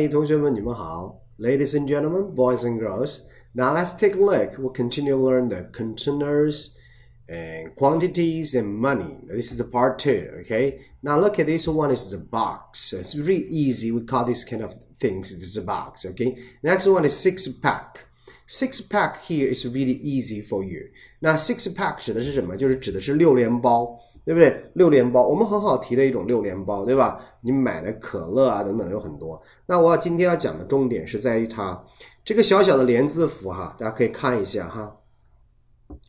嗨，同学们，你们好，Ladies and gentlemen, boys and girls. Now let's take a look. We'll continue to learn the containers and quantities and money. This is the part two. Okay. Now look at this one. Is the box. It's really easy. We call this kind of things. This is a box. Okay. Next one is six pack. Six pack here is really easy for you. 那 six pack 指的是什么？就是指的是六连包。 对不对？六连包，我们很好提的一种六连包，对吧？你买的可乐啊等等有很多。那我今天要讲的重点是在于它这个小小的连字符哈，大家可以看一下哈。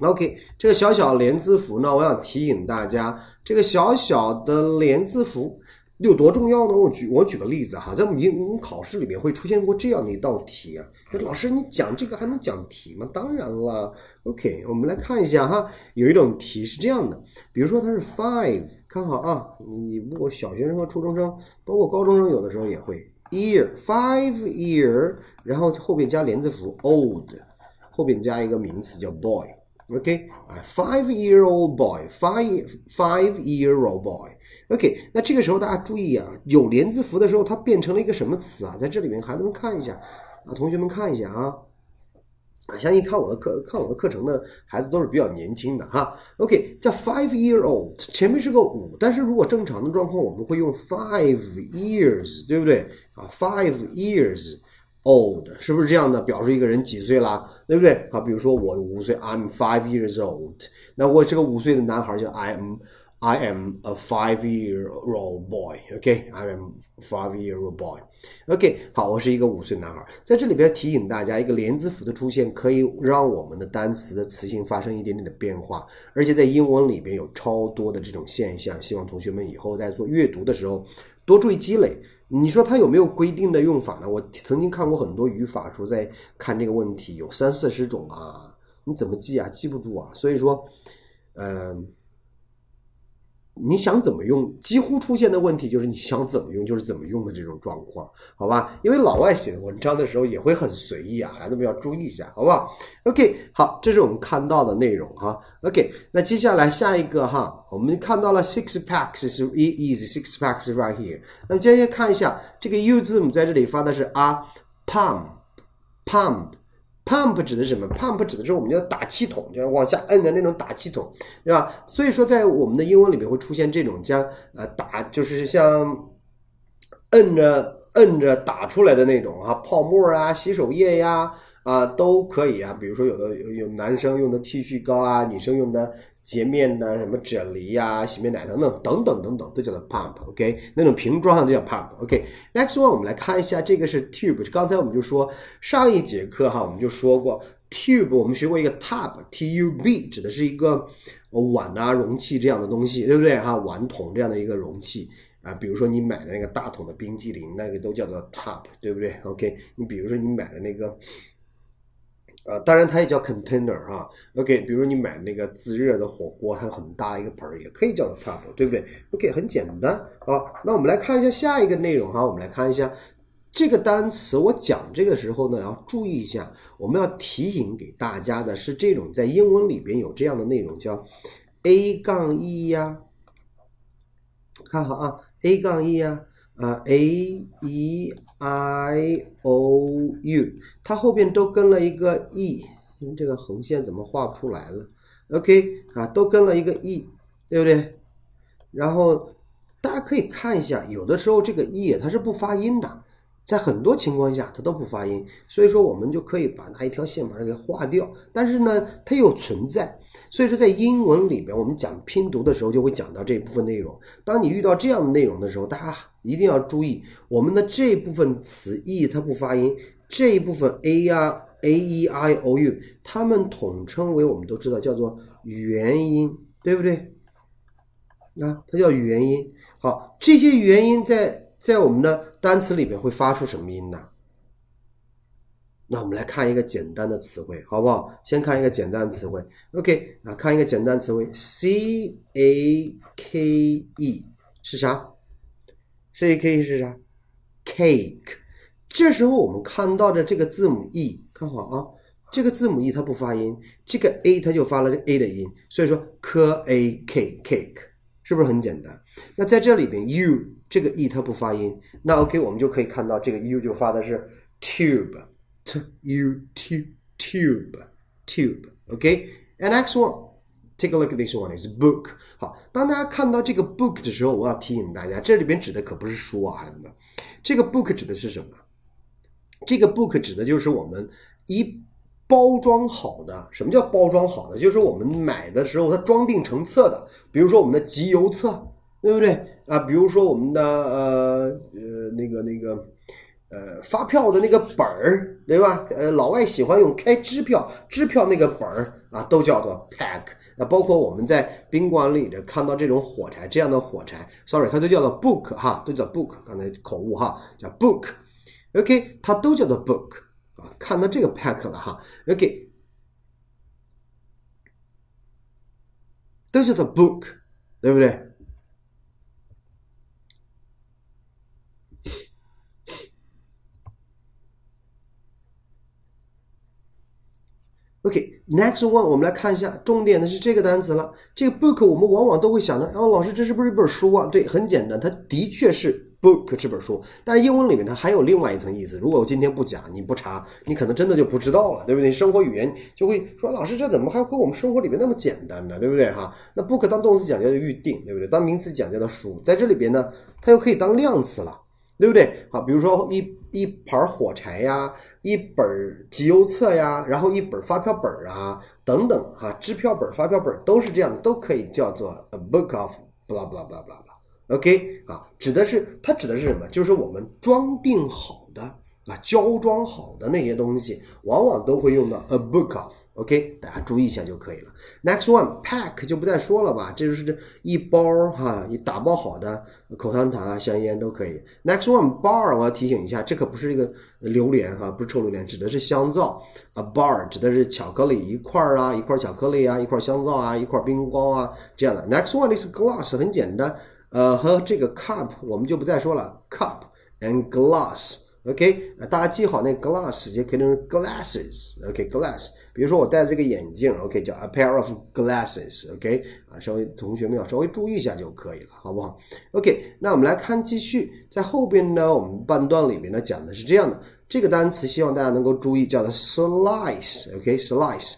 OK，这个小小的连字符呢，我想提醒大家，这个小小的连字符。有多重要呢？我举我举个例子哈，在我们考试里面会出现过这样的一道题啊。老师，你讲这个还能讲题吗？当然了。OK，我们来看一下哈，有一种题是这样的，比如说它是 five，看好啊，你不过小学生和初中生，包括高中生，有的时候也会 year，five year，然后后边加连字符 old，后边加一个名词叫 boy。OK，啊，five year old boy，five five year old boy。OK，那这个时候大家注意啊，有连字符的时候，它变成了一个什么词啊？在这里面，孩子们看一下啊，同学们看一下啊，啊，相信看我的课看我的课程的孩子都是比较年轻的哈。OK，叫 five year old，前面是个五，但是如果正常的状况，我们会用 five years，对不对啊？five years old 是不是这样的？表示一个人几岁啦，对不对？啊，比如说我五岁，I'm five years old，那我这个五岁的男孩叫 I'm。I am a five-year-old boy. OK, I am five-year-old boy. OK，好，我是一个五岁男孩。在这里边提醒大家，一个连字符的出现可以让我们的单词的词性发生一点点的变化，而且在英文里边有超多的这种现象。希望同学们以后在做阅读的时候多注意积累。你说它有没有规定的用法呢？我曾经看过很多语法书，在看这个问题，有三四十种啊，你怎么记啊？记不住啊。所以说，嗯。你想怎么用？几乎出现的问题就是你想怎么用就是怎么用的这种状况，好吧？因为老外写文章的时候也会很随意啊，孩子们要注意一下，好不好？OK，好，这是我们看到的内容哈。OK，那接下来下一个哈，我们看到了 six packs 是 easy，six packs right here。那么接下来看一下这个 U 字母在这里发的是 a，pump，pump。Pump 指的是什么？Pump 指的是我们叫打气筒，就是往下摁的那种打气筒，对吧？所以说，在我们的英文里面会出现这种将呃打，就是像摁着摁着打出来的那种啊，泡沫啊，洗手液呀啊都可以啊。比如说有的有有男生用的剃须膏啊，女生用的。洁面呐什么啫喱呀、洗面奶等等等等等等，都叫做 pump，OK？那种瓶装的都叫 pump，OK？Next one，我们来看一下，这个是 tube。刚才我们就说上一节课哈，我们就说过 tube，我们学过一个 tub，T-U-B，指的是一个碗啊、容器这样的东西，对不对哈？碗桶这样的一个容器啊，比如说你买的那个大桶的冰激凌，那个都叫做 tub，对不对？OK？你比如说你买的那个。呃，当然它也叫 container 啊，OK，比如你买那个自热的火锅，它很大一个盆儿，也可以叫做 tub，对不对？OK，很简单啊。那我们来看一下下一个内容哈，我们来看一下这个单词。我讲这个时候呢，要注意一下，我们要提醒给大家的是这种在英文里边有这样的内容，叫 A 杠 E 呀，看好啊，A 杠 E 呀。啊，a e i o u，它后边都跟了一个 e，这个横线怎么画不出来了？OK，啊，都跟了一个 e，对不对？然后大家可以看一下，有的时候这个 e 它是不发音的。在很多情况下，它都不发音，所以说我们就可以把那一条线把它给划掉。但是呢，它又存在，所以说在英文里边，我们讲拼读的时候就会讲到这部分内容。当你遇到这样的内容的时候，大家一定要注意，我们的这部分词 e 它不发音，这一部分 a 呀 a e i o u，它们统称为我们都知道叫做元音，对不对？啊，它叫元音。好，这些元音在。在我们的单词里边会发出什么音呢？那我们来看一个简单的词汇，好不好？先看一个简单的词汇，OK 啊，看一个简单词汇，C A K E 是啥？C A K E 是啥？Cake。这时候我们看到的这个字母 E，看好啊，这个字母 E 它不发音，这个 A 它就发了 A 的音，所以说 K A K Cake。是不是很简单？那在这里边，u 这个 e 它不发音，那 OK，我们就可以看到这个 u 就发的是 tube，t u t tube tube OK，and next one，take a look at this one is book。好，当大家看到这个 book 的时候，我要提醒大家，这里边指的可不是书啊，孩子们，这个 book 指的是什么？这个 book 指的就是我们一包装好的。什么叫包装好的？就是我们买的时候它装订成册的，比如说我们的集邮册，对不对啊？比如说我们的呃呃那个那个呃发票的那个本儿，对吧？呃，老外喜欢用开支票，支票那个本儿啊，都叫做 pack。那包括我们在宾馆里的看到这种火柴，这样的火柴，sorry，它都叫做 book 哈，都叫 book。刚才口误哈，叫 book。OK，它都叫做 book 啊，看到这个 pack 了哈。OK，都叫做 book，对不对？OK，next one，我们来看一下，重点的是这个单词了。这个 book 我们往往都会想到，哦，老师，这是不是一本书啊？对，很简单，它的确是。Book 这本书，但是英文里面它还有另外一层意思。如果我今天不讲，你不查，你可能真的就不知道了，对不对？生活语言就会说，老师这怎么还和我们生活里面那么简单呢？对不对？哈，那 book 当动词讲叫做预定，对不对？当名词讲叫做书，在这里边呢，它又可以当量词了，对不对？好，比如说一一盘火柴呀，一本集邮册呀，然后一本发票本啊，等等，哈，支票本、发票本都是这样的，都可以叫做 a book of blah blah blah blah blah。OK 啊，指的是它指的是什么？就是我们装订好的啊，胶装好的那些东西，往往都会用到 a book of。OK，大家注意一下就可以了。Next one，pack 就不再说了吧，这就是这一包哈，一打包好的口香糖啊、香烟都可以。Next one，bar 我要提醒一下，这可不是一个榴莲哈，不是臭榴莲，指的是香皂。A bar 指的是巧克力一块儿啊，一块巧克力啊，一块香皂啊，一块冰糕啊这样的。Next one is glass，很简单。呃，和这个 cup 我们就不再说了，cup and glass，OK，大家记好那 glass 就可以成 glasses，OK，glass。比如说我戴的这个眼镜，OK，叫 a pair of glasses，OK，啊，稍微同学们要稍微注意一下就可以了，好不好？OK，那我们来看继续，在后边呢，我们半段里面呢讲的是这样的，这个单词希望大家能够注意，叫做 slice，OK，slice，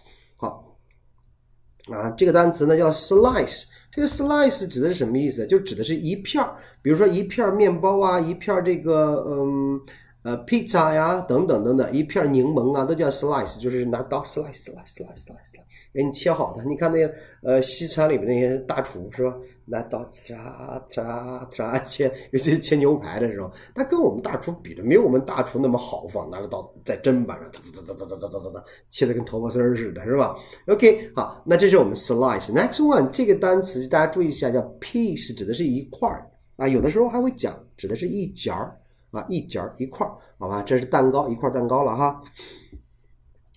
啊，这个单词呢叫 slice。这个 slice 指的是什么意思？就指的是一片儿，比如说一片面包啊，一片这个嗯呃 pizza 呀，等等等等，一片柠檬啊，都叫 slice，就是拿刀 slice slice slice slice 给你切好的。你看那个呃西餐里面那些大厨是吧？拿刀呲呲呲切，尤其是切牛排的时候，他跟我们大厨比的没有我们大厨那么豪放，拿着刀在砧板上呲呲呲呲呲呲呲呲，切的跟头发丝儿似的，是吧？OK，好，那这是我们 slice。Next one，这个单词大家注意一下，叫 piece，指的是一块儿啊，有的时候还会讲，指的是一截儿啊，一截儿一块儿，好吧？这是蛋糕，一块蛋糕了哈。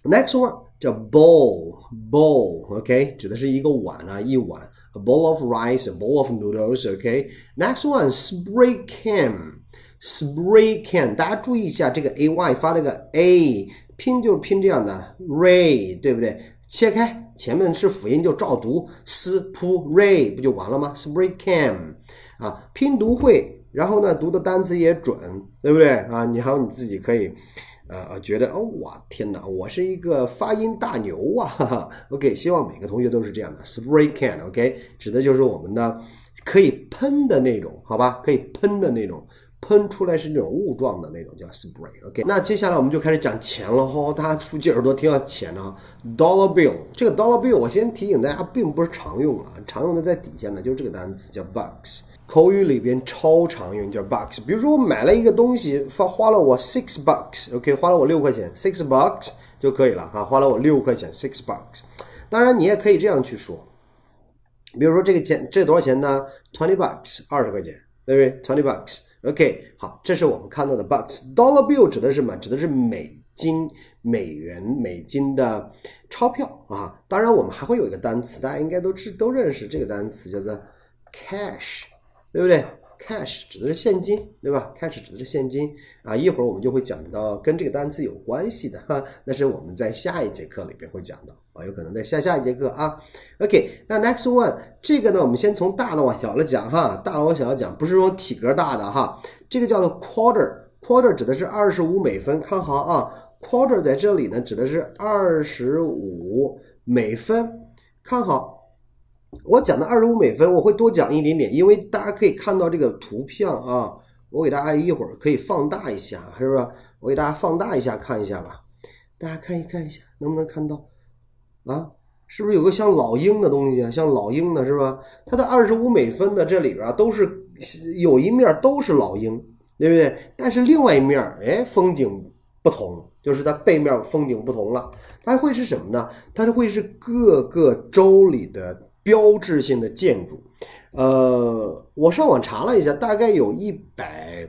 Next one 叫 bowl，bowl，OK，指的是一个碗啊，一碗。A bowl of rice, a bowl of noodles. Okay. Next one, spray can. Spray can，大家注意一下这个 a y 发这个 a 拼就是拼这样的 ray，对不对？切开前面是辅音就照读 spray 不就完了吗？spray can 啊，拼读会，然后呢读的单词也准，对不对啊？你还有你自己可以。呃，觉得哦，哇，天哪，我是一个发音大牛啊！哈哈 OK，希望每个同学都是这样的。Spray can，OK，指的就是我们的可以喷的那种，好吧？可以喷的那种，喷出来是那种雾状的那种，叫 spray，OK。那接下来我们就开始讲钱了哈，大家竖起耳朵听下钱啊。Dollar bill，这个 dollar bill 我先提醒大家，并不是常用啊，常用的在底下呢，就是这个单词叫 bucks。口语里边超常用叫 bucks，比如说我买了一个东西，花花了我 six bucks，OK，花了我六块钱，six bucks 就可以了哈，花了我六块钱，six bucks。当然你也可以这样去说，比如说这个钱这多少钱呢？twenty bucks，二十块钱，对不对？twenty bucks，OK，好，这是我们看到的 bucks。Dollar bill 指的是什么？指的是美金、美元、美金的钞票啊。当然我们还会有一个单词，大家应该都知都认识这个单词，叫做 cash。对不对 cash 指的是现金，对吧？cash 指的是现金啊。一会儿我们就会讲到跟这个单词有关系的哈，那是我们在下一节课里边会讲到啊，有可能在下下一节课啊。OK，那 next one 这个呢，我们先从大的往小了讲哈，大的往小了讲，不是说体格大的哈，这个叫做 quarter，quarter 指的是二十五美分，看好啊，quarter 在这里呢指的是二十五美分，看好。我讲的二十五美分，我会多讲一点点，因为大家可以看到这个图片啊。我给大家一会儿可以放大一下，是不是？我给大家放大一下看一下吧。大家看一看一下，能不能看到？啊，是不是有个像老鹰的东西啊？像老鹰的是吧？它的二十五美分的这里边，都是有一面都是老鹰，对不对？但是另外一面，哎，风景不同，就是它背面风景不同了。它会是什么呢？它是会是各个州里的。标志性的建筑，呃，我上网查了一下，大概有一百，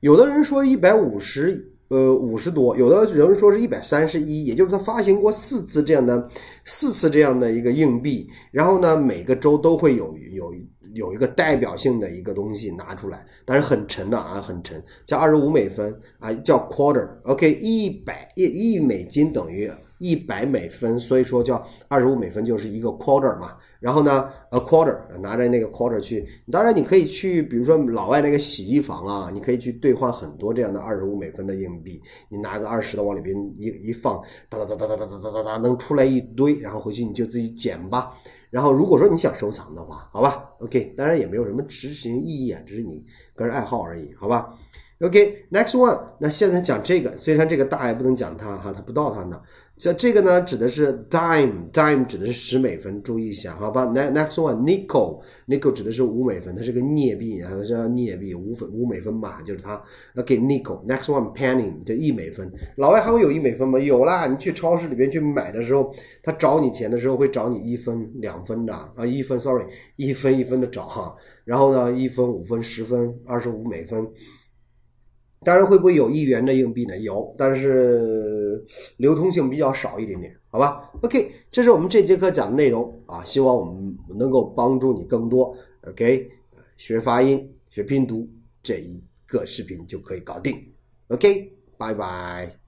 有的人说一百五十，呃，五十多，有的人说是一百三十一，也就是他发行过四次这样的四次这样的一个硬币，然后呢，每个州都会有有有一个代表性的一个东西拿出来，但是很沉的啊，很沉，叫二十五美分啊，叫 quarter，OK，一百一一美金等于。一百美分，所以说叫二十五美分就是一个 quarter 嘛。然后呢，a quarter 拿着那个 quarter 去，当然你可以去，比如说老外那个洗衣房啊，你可以去兑换很多这样的二十五美分的硬币。你拿个二十的往里边一一放，哒哒哒哒哒哒哒哒哒，能出来一堆，然后回去你就自己捡吧。然后如果说你想收藏的话，好吧，OK，当然也没有什么执行意义啊，只是你个人爱好而已，好吧。OK，next one，那现在讲这个，虽然这个大也不能讲它哈，它不到它呢。像这个呢，指的是 dime，dime 指的是十美分，注意一下，好吧？next one，nickel，nickel 指的是五美分，它是个镍币啊，它叫镍币，五分五美分吧，就是它。OK，nickel，next one，penny 就一美分。老外还会有一美分吗？有啦，你去超市里边去买的时候，他找你钱的时候会找你一分、两分的啊，一分，sorry，一分一分的找哈。然后呢，一分、五分、十分、二十五美分。当然会不会有一元的硬币呢？有，但是流通性比较少一点点，好吧？OK，这是我们这节课讲的内容啊，希望我们能够帮助你更多。OK，学发音、学拼读这一个视频就可以搞定。OK，拜拜。